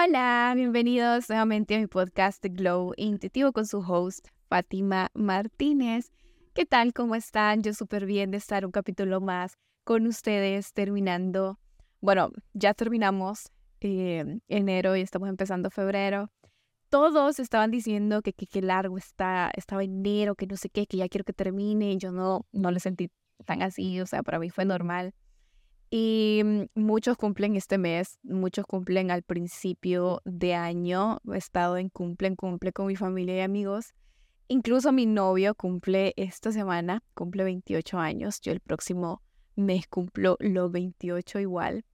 Hola, bienvenidos nuevamente a mi podcast Glow Intuitivo con su host Fátima Martínez. ¿Qué tal? ¿Cómo están? Yo súper bien de estar un capítulo más con ustedes terminando. Bueno, ya terminamos eh, enero y estamos empezando febrero. Todos estaban diciendo que qué largo está, estaba enero, que no sé qué, que ya quiero que termine. Yo no, no le sentí tan así, o sea, para mí fue normal. Y mm, muchos cumplen este mes, muchos cumplen al principio de año. He estado en cumple, en cumple con mi familia y amigos. Incluso mi novio cumple esta semana, cumple 28 años. Yo el próximo mes cumplo los 28 igual.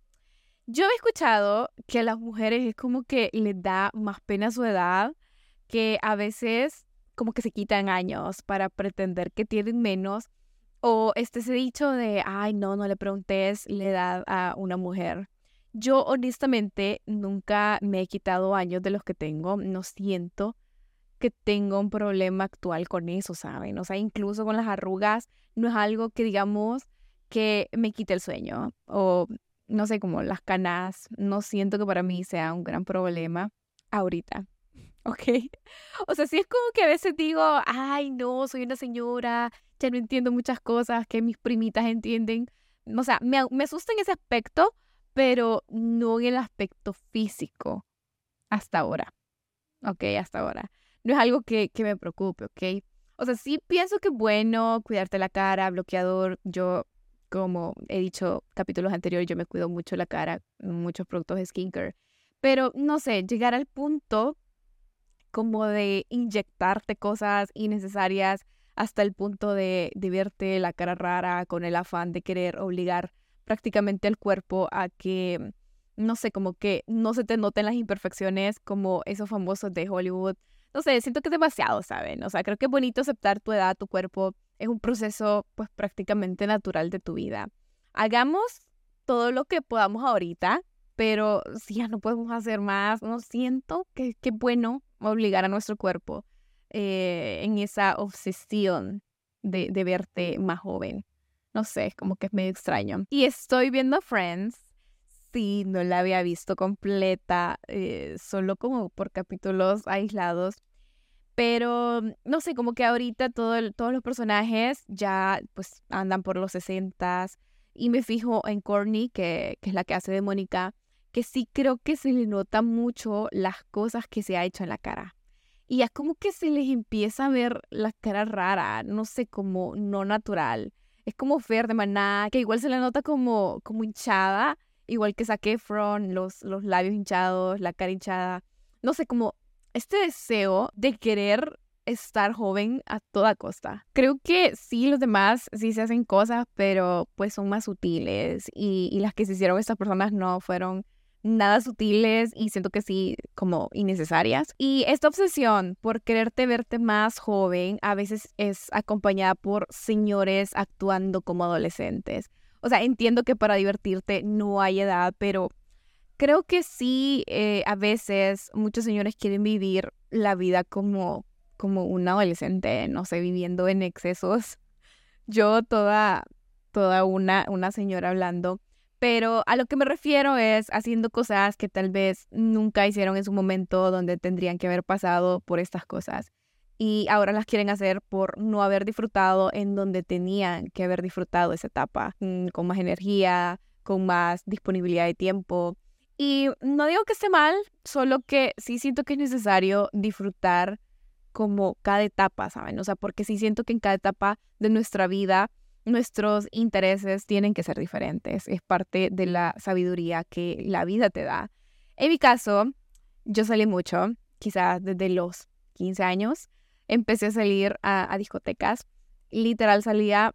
Yo he escuchado que a las mujeres es como que les da más pena su edad, que a veces como que se quitan años para pretender que tienen menos o este ese dicho de, ay, no, no le preguntes la edad a una mujer. Yo honestamente nunca me he quitado años de los que tengo. No siento que tengo un problema actual con eso, ¿saben? O sea, incluso con las arrugas, no es algo que digamos que me quite el sueño. O no sé, como las canas, no siento que para mí sea un gran problema ahorita. ¿Ok? O sea, sí es como que a veces digo, ay, no, soy una señora, no entiendo muchas cosas que mis primitas entienden. O sea, me, me asusta en ese aspecto, pero no en el aspecto físico. Hasta ahora. Ok, hasta ahora. No es algo que, que me preocupe, ok. O sea, sí pienso que es bueno cuidarte la cara, bloqueador. Yo, como he dicho capítulos anteriores, yo me cuido mucho la cara, muchos productos de skincare. Pero no sé, llegar al punto como de inyectarte cosas innecesarias hasta el punto de, de, verte la cara rara con el afán de querer obligar prácticamente al cuerpo a que, no sé, como que no se te noten las imperfecciones como esos famosos de Hollywood. No sé, siento que es demasiado, ¿saben? O sea, creo que es bonito aceptar tu edad, tu cuerpo. Es un proceso pues prácticamente natural de tu vida. Hagamos todo lo que podamos ahorita, pero si ya no podemos hacer más, no siento que, que bueno obligar a nuestro cuerpo eh, en esa obsesión de, de, verte más joven. No sé, como que es medio extraño. Y estoy viendo Friends. Sí, no la había visto completa, eh, solo como por capítulos aislados. Pero no sé, como que ahorita todo todos los personajes ya pues andan por los 60 y me fijo en Courtney, que, que es la que hace de Mónica, que sí creo que se le nota mucho las cosas que se ha hecho en la cara. Y es como que se les empieza a ver la cara rara, no sé, como no natural. Es como Fer de Maná, que igual se le nota como, como hinchada, igual que Zac Efron, los, los labios hinchados, la cara hinchada. No sé, como este deseo de querer estar joven a toda costa. Creo que sí, los demás sí se hacen cosas, pero pues son más sutiles y, y las que se hicieron estas personas no fueron nada sutiles y siento que sí como innecesarias. Y esta obsesión por quererte verte más joven a veces es acompañada por señores actuando como adolescentes. O sea, entiendo que para divertirte no hay edad, pero creo que sí, eh, a veces muchos señores quieren vivir la vida como, como un adolescente, no sé, viviendo en excesos. Yo toda, toda una, una señora hablando pero a lo que me refiero es haciendo cosas que tal vez nunca hicieron en su momento donde tendrían que haber pasado por estas cosas. Y ahora las quieren hacer por no haber disfrutado en donde tenían que haber disfrutado esa etapa, mm, con más energía, con más disponibilidad de tiempo. Y no digo que esté mal, solo que sí siento que es necesario disfrutar como cada etapa, ¿saben? O sea, porque sí siento que en cada etapa de nuestra vida nuestros intereses tienen que ser diferentes. Es parte de la sabiduría que la vida te da. En mi caso, yo salí mucho, quizás desde los 15 años. Empecé a salir a, discotecas. Literal salía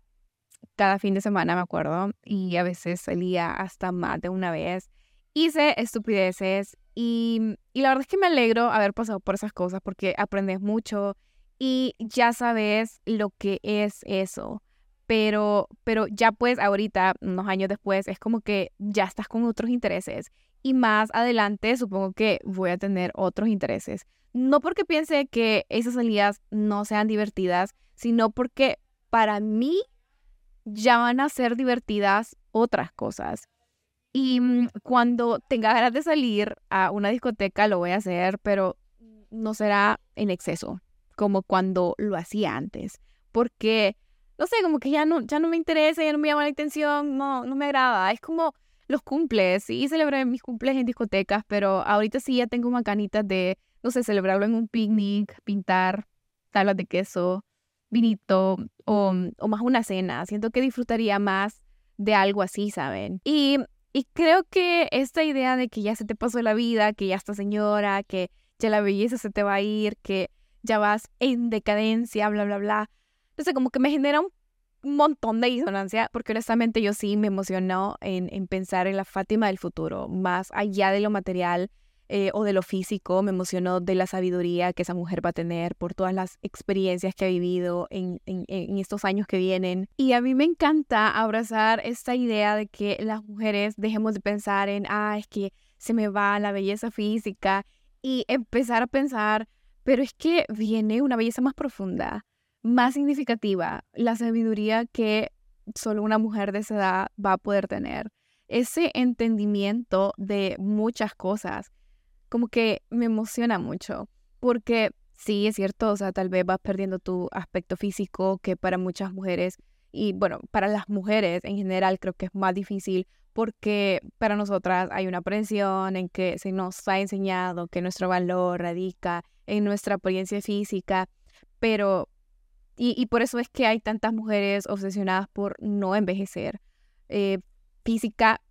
cada fin de semana, me acuerdo, y a veces salía hasta más de una vez. Hice estupideces y, y la verdad es que me alegro haber pasado por esas cosas porque aprendes mucho y ya sabes lo que es eso pero, pero ya pues ahorita, unos años después, es como que ya estás con otros intereses y más adelante supongo que voy a tener otros intereses. No porque piense que esas salidas no sean divertidas, sino porque para mí ya van a ser divertidas otras cosas. Y mm, cuando tenga ganas de salir a una discoteca lo voy a hacer, pero no será en exceso, como cuando lo hacía antes. Porque, no sé, como que ya no, ya no me interesa, ya no me llama la atención, no, no me agrada. Es como los cumples, sí, celebré mis cumples en discotecas, pero ahorita sí ya tengo macanitas de, no sé, celebrarlo en un picnic, pintar tablas de queso, vinito o, o más una cena. Siento que disfrutaría más de algo así, ¿saben? Y, y creo que esta idea de que ya se te pasó la vida, que ya estás señora, que ya la belleza se te va a ir, que ya vas en decadencia, bla, bla, bla. Entonces, como que me genera un montón de disonancia, porque honestamente yo sí me emocionó en, en pensar en la Fátima del futuro, más allá de lo material eh, o de lo físico, me emocionó de la sabiduría que esa mujer va a tener por todas las experiencias que ha vivido en, en estos años que vienen. Y a mí me encanta abrazar esta idea de que las mujeres dejemos de pensar en, ah, es que se me va la belleza física y empezar a pensar, pero es que viene una belleza más profunda, más significativa, la sabiduría que solo una mujer de esa edad va a poder tener. Ese entendimiento de muchas cosas como que me emociona mucho, porque sí, es cierto, o sea, tal vez vas perdiendo tu aspecto físico, que para muchas mujeres, y bueno, para las mujeres en general creo que es más difícil porque para nosotras hay una presión en que se nos ha enseñado que nuestro valor radica en nuestra apariencia física, pero, y, y por eso es que hay tantas mujeres obsesionadas por no envejecer, eh, física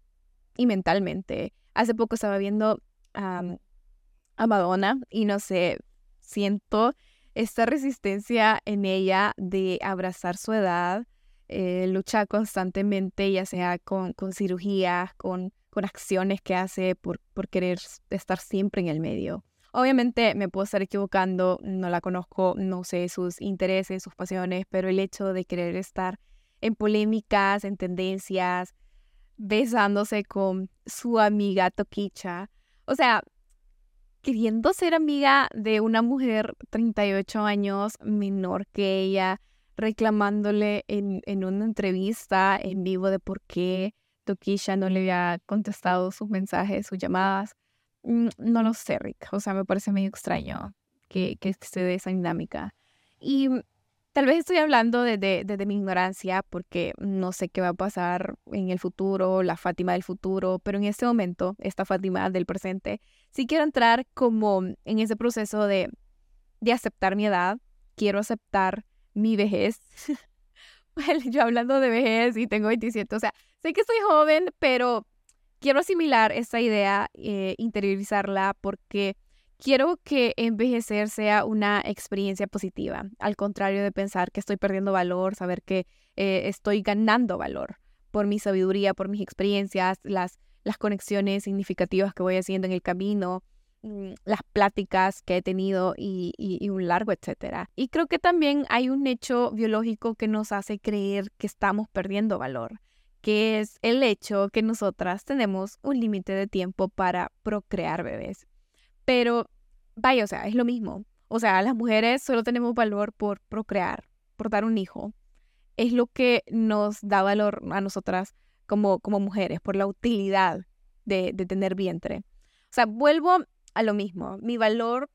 y mentalmente. Hace poco estaba viendo a Madonna y no sé, siento esta resistencia en ella de abrazar su edad, eh, lucha constantemente, ya sea con, con cirugías, con, con acciones que hace por, por querer estar siempre en el medio. Obviamente me puedo estar equivocando, no la conozco, no sé sus intereses, sus pasiones, pero el hecho de querer estar en polémicas, en tendencias, besándose con su amiga Toquicha, o sea, queriendo ser amiga de una mujer 38 años menor que ella, reclamándole en, en una entrevista en vivo de por qué Tokisha no le había contestado sus mensajes, sus llamadas. Mm, no lo sé, Rick. O sea, me parece medio extraño que, que se dé esa dinámica. Y Tal vez estoy hablando desde, mi ignorancia porque no sé qué va a pasar en el futuro, la Fátima del futuro, pero en este momento, esta Fátima del presente, sí quiero entrar como en ese proceso de, de aceptar mi edad, quiero aceptar mi vejez. Yo hablando de vejez y tengo 27, o sea, sé que soy joven, pero quiero asimilar esta idea, eh, interiorizarla porque Quiero que envejecer sea una experiencia positiva, al contrario de pensar que estoy perdiendo valor, saber que eh, estoy ganando valor por mi sabiduría, por mis experiencias, las, las conexiones significativas que voy haciendo en el camino, mm, las pláticas que he tenido y, y, un largo etcétera. Y creo que también hay un hecho biológico que nos hace creer que estamos perdiendo valor, que es el hecho que nosotras tenemos un límite de tiempo para procrear bebés. Pero, vaya, o sea, es lo mismo. O sea, las mujeres solo tenemos valor por procrear, por dar un hijo. Es lo que nos da valor a nosotras como, como mujeres, por la utilidad de, de tener vientre. O sea, vuelvo a lo mismo. Mi valor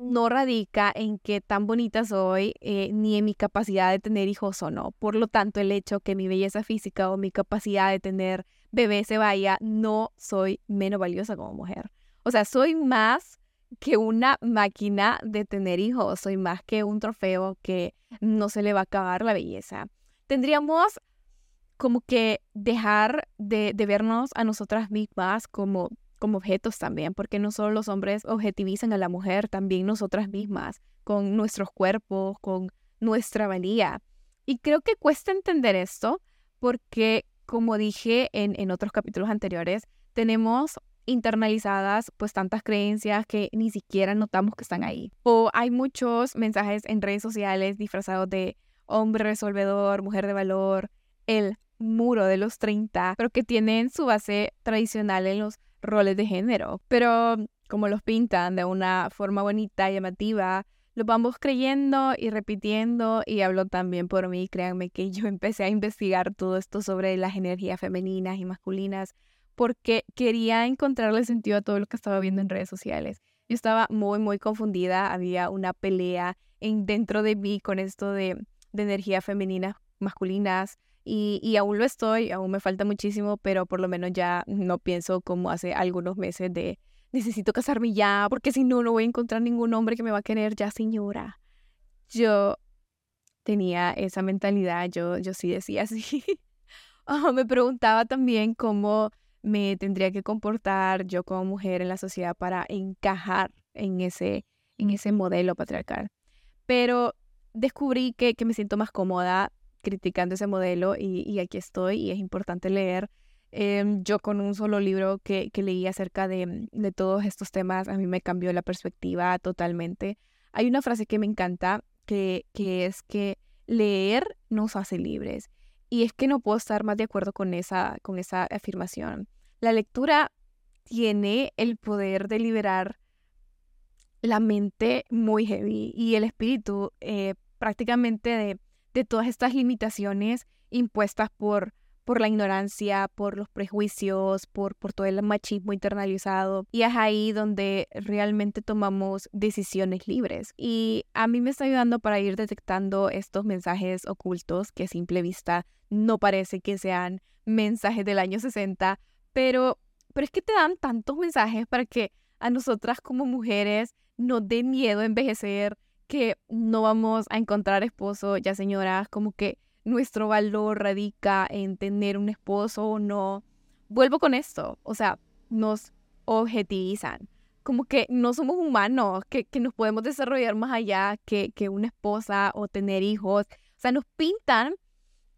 no radica en qué tan bonita soy, eh, ni en mi capacidad de tener hijos o no. Por lo tanto, el hecho que mi belleza física o mi capacidad de tener bebé se vaya, no soy menos valiosa como mujer. O sea, soy más que una máquina de tener hijos, soy más que un trofeo que no se le va a acabar la belleza. Tendríamos como que dejar de, vernos a nosotras mismas como, como objetos también, porque no solo los hombres objetivizan a la mujer, también nosotras mismas, con nuestros cuerpos, con nuestra valía. Y creo que cuesta entender esto porque, como dije en, en otros capítulos anteriores, tenemos internalizadas pues tantas creencias que ni siquiera notamos que están ahí. O hay muchos mensajes en redes sociales disfrazados de hombre resolvedor, mujer de valor, el muro de los 30, pero que tienen su base tradicional en los roles de género. Pero como los pintan de una forma bonita y llamativa, lo vamos creyendo y repitiendo y hablo también por mí, créanme que yo empecé a investigar todo esto sobre las energías femeninas y masculinas porque quería encontrarle sentido a todo lo que estaba viendo en redes sociales. Yo estaba muy, muy confundida, había una pelea en, dentro de mí con esto de, de energía femenina, masculinas, y, y, aún lo estoy, aún me falta muchísimo, pero por lo menos ya no pienso como hace algunos meses de necesito casarme ya, porque si no, no voy a encontrar ningún hombre que me va a querer ya, señora. Yo tenía esa mentalidad, yo, yo sí decía así. me preguntaba también cómo me tendría que comportar yo como mujer en la sociedad para encajar en ese, en ese modelo patriarcal. Pero descubrí que, que me siento más cómoda criticando ese modelo y, aquí estoy y es importante leer. Em, yo con un solo libro que, que leí acerca de, de, todos estos temas, a mí me cambió la perspectiva totalmente. Hay una frase que me encanta, que, es que leer nos hace libres. Y es que no puedo estar más de acuerdo con esa, con esa afirmación. La lectura tiene el poder de liberar la mente muy heavy y el espíritu eh, prácticamente de, de, todas estas limitaciones impuestas por, por la ignorancia, por los prejuicios, por, por todo el machismo internalizado. Y es ahí donde realmente tomamos decisiones libres. Y a mí me está ayudando para ir detectando estos mensajes ocultos que a simple vista no parece que sean mensajes del año 60, pero, pero es que te dan tantos mensajes para que a nosotras como mujeres nos dé miedo envejecer, que no vamos a encontrar esposo, ya señoras, como que nuestro valor radica en tener un esposo o no. Vuelvo con esto, o sea, nos objetivizan, como que no somos humanos, que, que nos podemos desarrollar más allá que, que una esposa o tener hijos. O sea, nos pintan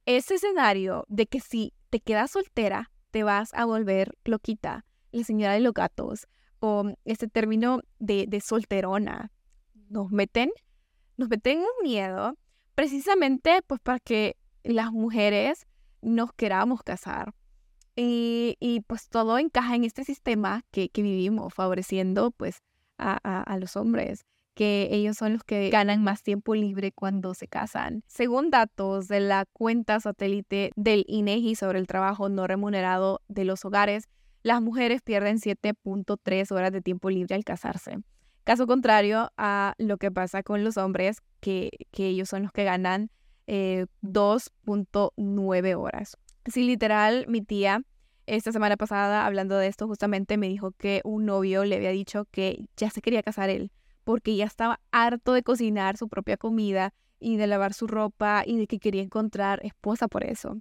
ese escenario de que si te quedas soltera, te vas a volver loquita, la señora de los gatos, o este término de, de solterona, nos meten, nos meten un miedo precisamente pues para que las mujeres nos queramos casar. Y, y pues todo encaja en este sistema que, que vivimos, favoreciendo pues a, a, a los hombres que ellos son los que ganan más tiempo libre cuando se casan. Según datos de la cuenta satélite del INEGI sobre el trabajo no remunerado de los hogares, las mujeres pierden 7.3 horas de tiempo libre al casarse. Caso contrario a lo que pasa con los hombres, que, que ellos son los que ganan 2.9 eh, horas. Sí, literal, mi tía esta semana pasada, hablando de esto, justamente me dijo que un novio le había dicho que ya se quería casar él, porque ya estaba harto de cocinar su propia comida y de lavar su ropa y de que quería encontrar esposa por eso.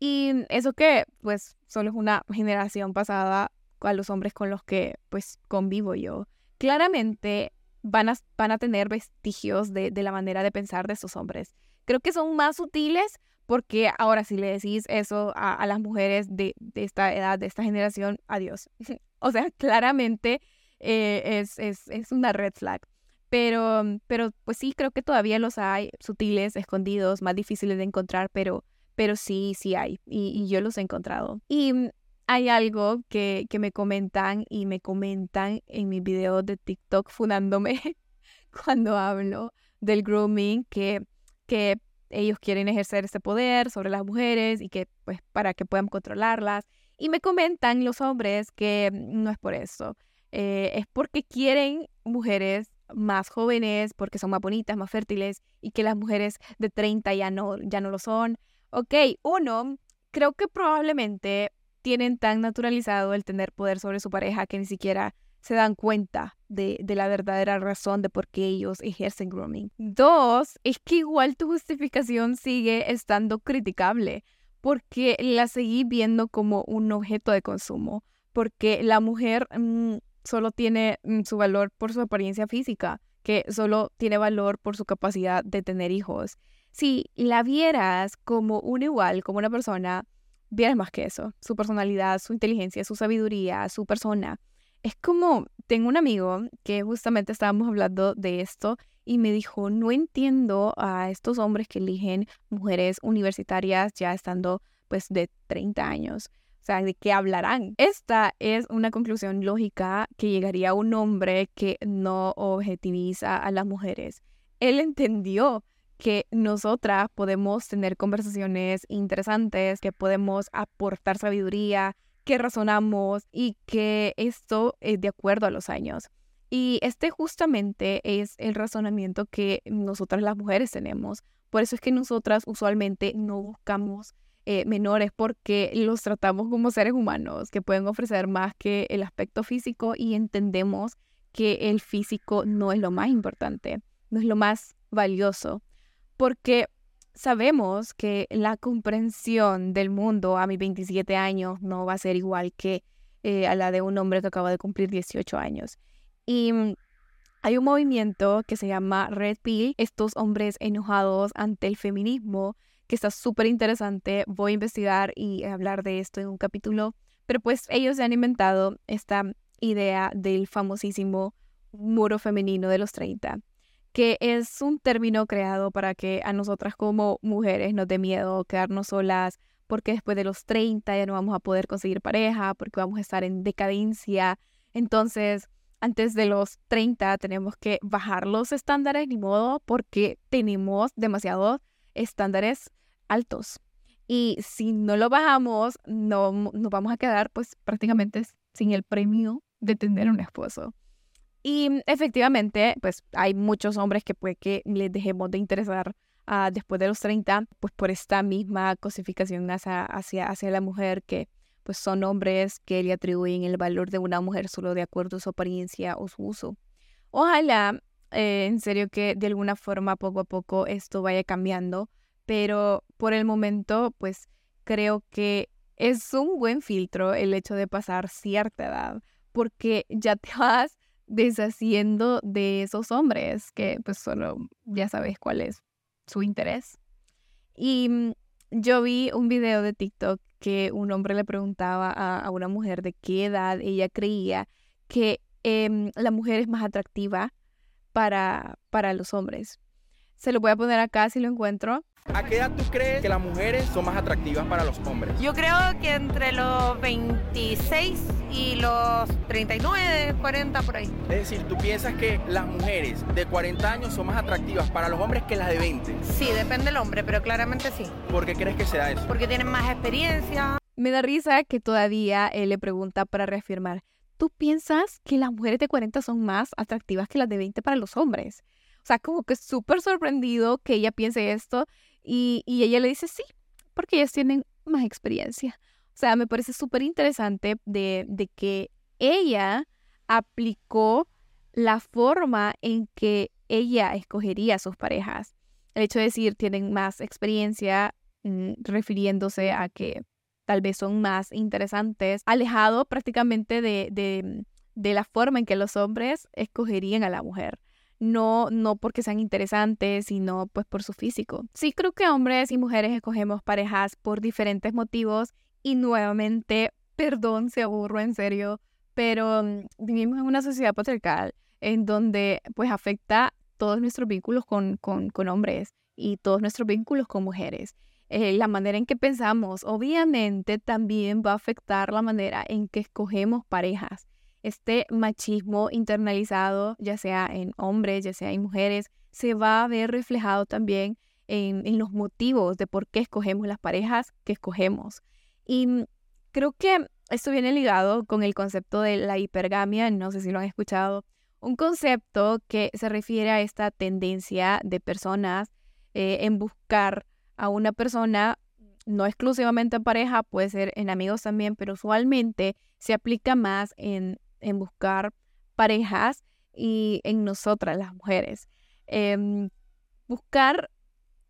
Y eso que pues solo es una generación pasada a los hombres con los que pues convivo yo. Claramente van a, van a tener vestigios de, de la manera de pensar de esos hombres. Creo que son más sutiles porque ahora si le decís eso a, a las mujeres de, de, esta edad, de esta generación, adiós. o sea, claramente eh, es, es, es, una red flag. Pero, pero pues sí, creo que todavía los hay sutiles, escondidos, más difíciles de encontrar, pero, pero sí, sí hay. Y, y yo los he encontrado. Y mm, hay algo que, que me comentan y me comentan en mis videos de TikTok fundándome cuando hablo del grooming, que, que ellos quieren ejercer este poder sobre las mujeres y que pues para que puedan controlarlas. Y me comentan los hombres que no es por eso, eh, es porque quieren mujeres más jóvenes, porque son más bonitas, más fértiles y que las mujeres de 30 ya no, ya no lo son. Ok, uno, creo que probablemente tienen tan naturalizado el tener poder sobre su pareja que ni siquiera se dan cuenta de, la verdadera razón de por qué ellos ejercen grooming. Dos, es que igual tu justificación sigue estando criticable porque la seguí viendo como un objeto de consumo, porque la mujer mmm, solo tiene mm, su valor por su apariencia física, que solo tiene valor por su capacidad de tener hijos. Si la vieras como un igual, como una persona, vieras más que eso, su personalidad, su inteligencia, su sabiduría, su persona. Es como, tengo un amigo que justamente estábamos hablando de esto y me dijo, no entiendo a estos hombres que eligen mujeres universitarias ya estando pues de 30 años. O sea, ¿de qué hablarán? Esta es una conclusión lógica que llegaría un hombre que no objetiviza a las mujeres. Él entendió que nosotras podemos tener conversaciones interesantes, que podemos aportar sabiduría, que razonamos y que esto es de acuerdo a los años. Y este justamente es el razonamiento que nosotras las mujeres tenemos. Por eso es que nosotras usualmente no buscamos eh, menores porque los tratamos como seres humanos que pueden ofrecer más que el aspecto físico y entendemos que el físico no es lo más importante, no es lo más valioso, porque sabemos que la comprensión del mundo a mis 27 años no va a ser igual que eh, a la de un hombre que acaba de cumplir 18 años. Y mm, hay un movimiento que se llama Red Pill, estos hombres enojados ante el feminismo que está súper interesante. Voy a investigar y hablar de esto en un capítulo. Pero pues ellos han inventado esta idea del famosísimo muro femenino de los 30, que es un término creado para que a nosotras como mujeres nos dé miedo quedarnos solas, porque después de los 30 ya no vamos a poder conseguir pareja, porque vamos a estar en decadencia. Entonces, antes de los 30 tenemos que bajar los estándares, ni modo, porque tenemos demasiados estándares altos. Y si no lo bajamos, no nos vamos a quedar pues prácticamente sin el premio de tener un esposo. Y efectivamente, pues hay muchos hombres que puede que les dejemos de interesar uh, después de los 30, pues por esta misma cosificación hacia, hacia, hacia la mujer, que pues son hombres que le atribuyen el valor de una mujer solo de acuerdo a su apariencia o su uso. Ojalá, eh, en serio, que de alguna forma poco a poco esto vaya cambiando pero por el momento, pues creo que es un buen filtro el hecho de pasar cierta edad, porque ya te vas deshaciendo de esos hombres que pues solo ya sabes cuál es su interés. Y mm, yo vi un video de TikTok que un hombre le preguntaba a, una mujer de qué edad ella creía que em, la mujer es más atractiva para, para los hombres. Se lo voy a poner acá si lo encuentro. ¿A qué edad tú crees que las mujeres son más atractivas para los hombres? Yo creo que entre los 26 y los 39, 40 por ahí. Es decir, ¿tú piensas que las mujeres de 40 años son más atractivas para los hombres que las de 20? Sí, depende del hombre, pero claramente sí. ¿Por qué crees que se da eso? Porque tienen más experiencia. Me da risa que todavía él le pregunta para reafirmar, ¿tú piensas que las mujeres de 40 son más atractivas que las de 20 para los hombres? Sea, como que súper sorprendido que ella piense esto y, ella le dice sí, porque ellas tienen más experiencia. O sea, me parece súper interesante de, de que ella aplicó la forma en que ella escogería a sus parejas. El hecho de decir tienen más experiencia, mm, refiriéndose a que tal vez son más interesantes, alejado prácticamente de, de, de, la forma en que los hombres escogerían a la mujer no, no porque sean interesantes, sino pues por su físico. Sí creo que hombres y mujeres escogemos parejas por diferentes motivos y nuevamente, perdón se aburro en serio, pero mm, vivimos en una sociedad patriarcal en donde pues afecta todos nuestros vínculos con, con, hombres y todos nuestros vínculos con mujeres. Eh, la manera en que pensamos obviamente también va a afectar la manera en que escogemos parejas este machismo internalizado, ya sea en hombres, ya sea en mujeres, se va a ver reflejado también en, los motivos de por qué escogemos las parejas que escogemos. Y mm, creo que esto viene ligado con el concepto de la hipergamia, no sé si lo han escuchado, un concepto que se refiere a esta tendencia de personas eh, en buscar a una persona, no exclusivamente en pareja, puede ser en amigos también, pero usualmente se aplica más en en buscar parejas y en nosotras las mujeres. Em, buscar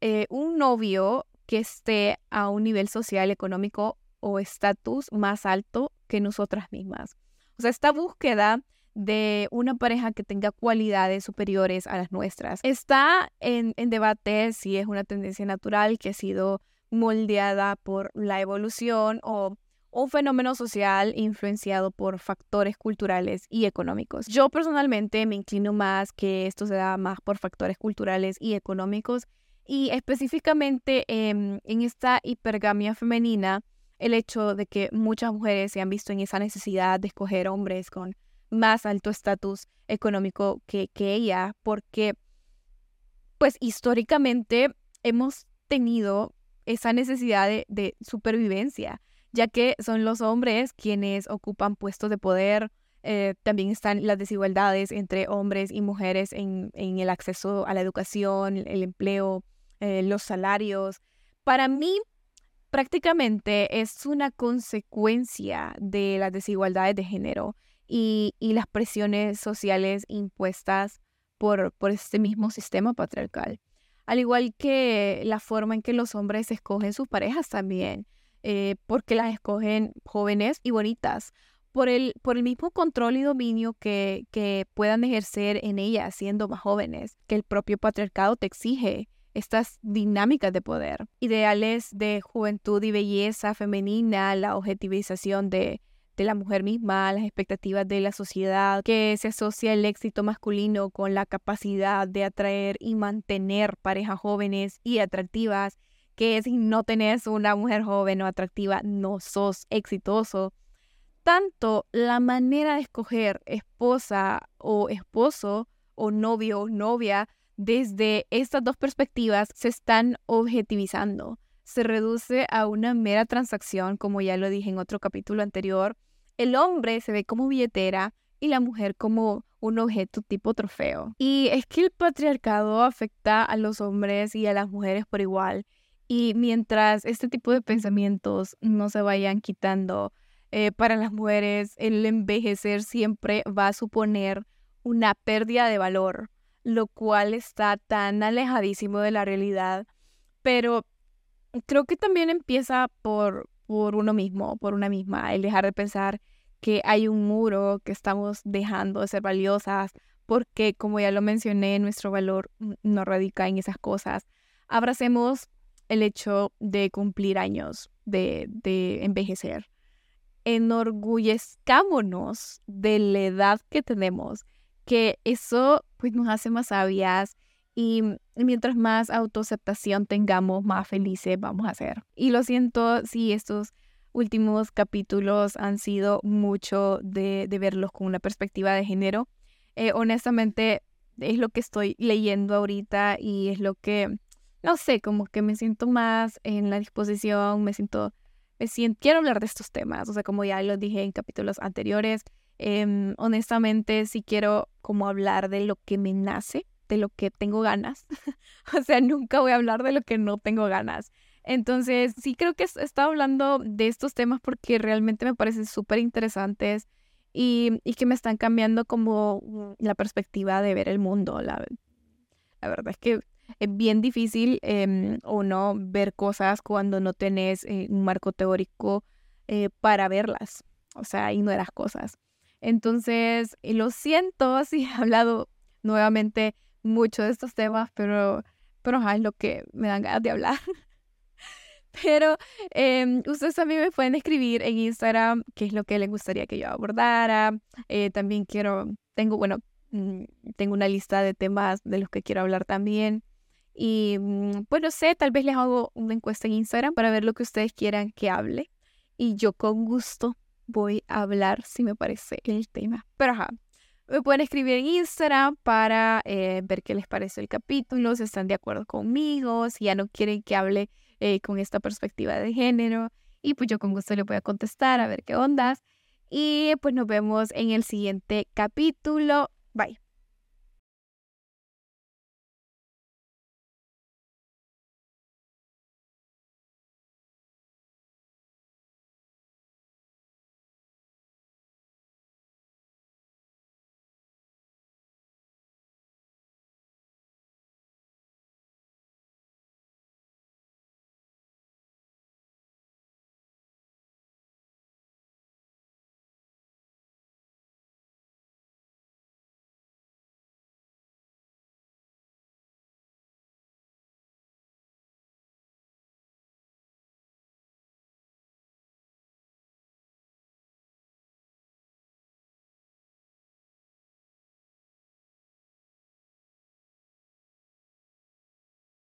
eh, un novio que esté a un nivel social, económico o estatus más alto que nosotras mismas. O sea, esta búsqueda de una pareja que tenga cualidades superiores a las nuestras. Está en debate si es una tendencia natural que ha sido moldeada por la evolución o un fenómeno social influenciado por factores culturales y económicos. Yo personalmente me inclino más que esto se da más por factores culturales y económicos y específicamente en esta hipergamia femenina, el hecho de que muchas mujeres se han visto en esa necesidad de escoger hombres con más alto estatus económico que, que ella, porque pues históricamente hemos tenido esa necesidad de supervivencia ya que son los hombres quienes ocupan puestos de poder. Eh, también están las desigualdades entre hombres y mujeres en, el acceso a la educación, el empleo, eh, los salarios. Para mí, prácticamente es una consecuencia de las desigualdades de género y, las presiones sociales impuestas por, por este mismo sistema patriarcal. Al igual que la forma en que los hombres escogen sus parejas también, eh, porque las escogen jóvenes y bonitas, por el, por el mismo control y dominio que, que puedan ejercer en ellas siendo más jóvenes, que el propio patriarcado te exige estas dinámicas de poder, ideales de juventud y belleza femenina, la objetivización de, de la mujer misma, las expectativas de la sociedad, que se asocia el éxito masculino con la capacidad de atraer y mantener parejas jóvenes y atractivas, que si no tenés una mujer joven o atractiva, no sos exitoso. Tanto la manera de escoger esposa o esposo o novio o novia, desde estas dos perspectivas se están objetivizando. Se reduce a una mera transacción, como ya lo dije en otro capítulo anterior, el hombre se ve como billetera y la mujer como un objeto tipo trofeo. Y es que el patriarcado afecta a los hombres y a las mujeres por igual. Y mientras este tipo de pensamientos no se vayan quitando, eh, para las mujeres el envejecer siempre va a suponer una pérdida de valor, lo cual está tan alejadísimo de la realidad. Pero creo que también empieza por, por uno mismo, por una misma, el dejar de pensar que hay un muro que estamos dejando de ser valiosas, porque como ya lo mencioné, nuestro valor no radica en esas cosas. Abracemos el hecho de cumplir años, de, de envejecer. Enorgullezcámonos de la edad que tenemos, que eso pues nos hace más sabias y mientras más autoaceptación tengamos, más felices vamos a ser. Y lo siento si estos últimos capítulos han sido mucho de, verlos con una perspectiva de género. Eh, honestamente, es lo que estoy leyendo ahorita y es lo que, no sé, como que me siento más en la disposición, me siento, me siento, quiero hablar de estos temas, o sea, como ya lo dije en capítulos anteriores, em, honestamente sí quiero como hablar de lo que me nace, de lo que tengo ganas. o sea, nunca voy a hablar de lo que no tengo ganas. Entonces, sí creo que he estado hablando de estos temas porque realmente me parecen súper interesantes y, que me están cambiando como la perspectiva de ver el mundo. La, la verdad es que es bien difícil eh, o no ver cosas cuando no tenés eh, un marco teórico eh, para verlas, o sea, ignoras cosas. Entonces, lo siento si he hablado nuevamente mucho de estos temas, pero, pero es lo que me dan ganas de hablar. pero eh, ustedes también me pueden escribir en Instagram qué es lo que les gustaría que yo abordara. Eh, también quiero, tengo, bueno, mm, tengo una lista de temas de los que quiero hablar también. Y mm, pues no sé, tal vez les hago una encuesta en Instagram para ver lo que ustedes quieran que hable. Y yo con gusto voy a hablar si me parece el tema. Pero ajá, me pueden escribir en Instagram para eh, ver qué les parece el capítulo, si están de acuerdo conmigo, si ya no quieren que hable eh, con esta perspectiva de género. Y pues yo con gusto le voy a contestar a ver qué ondas. Y pues nos vemos en el siguiente capítulo. Bye.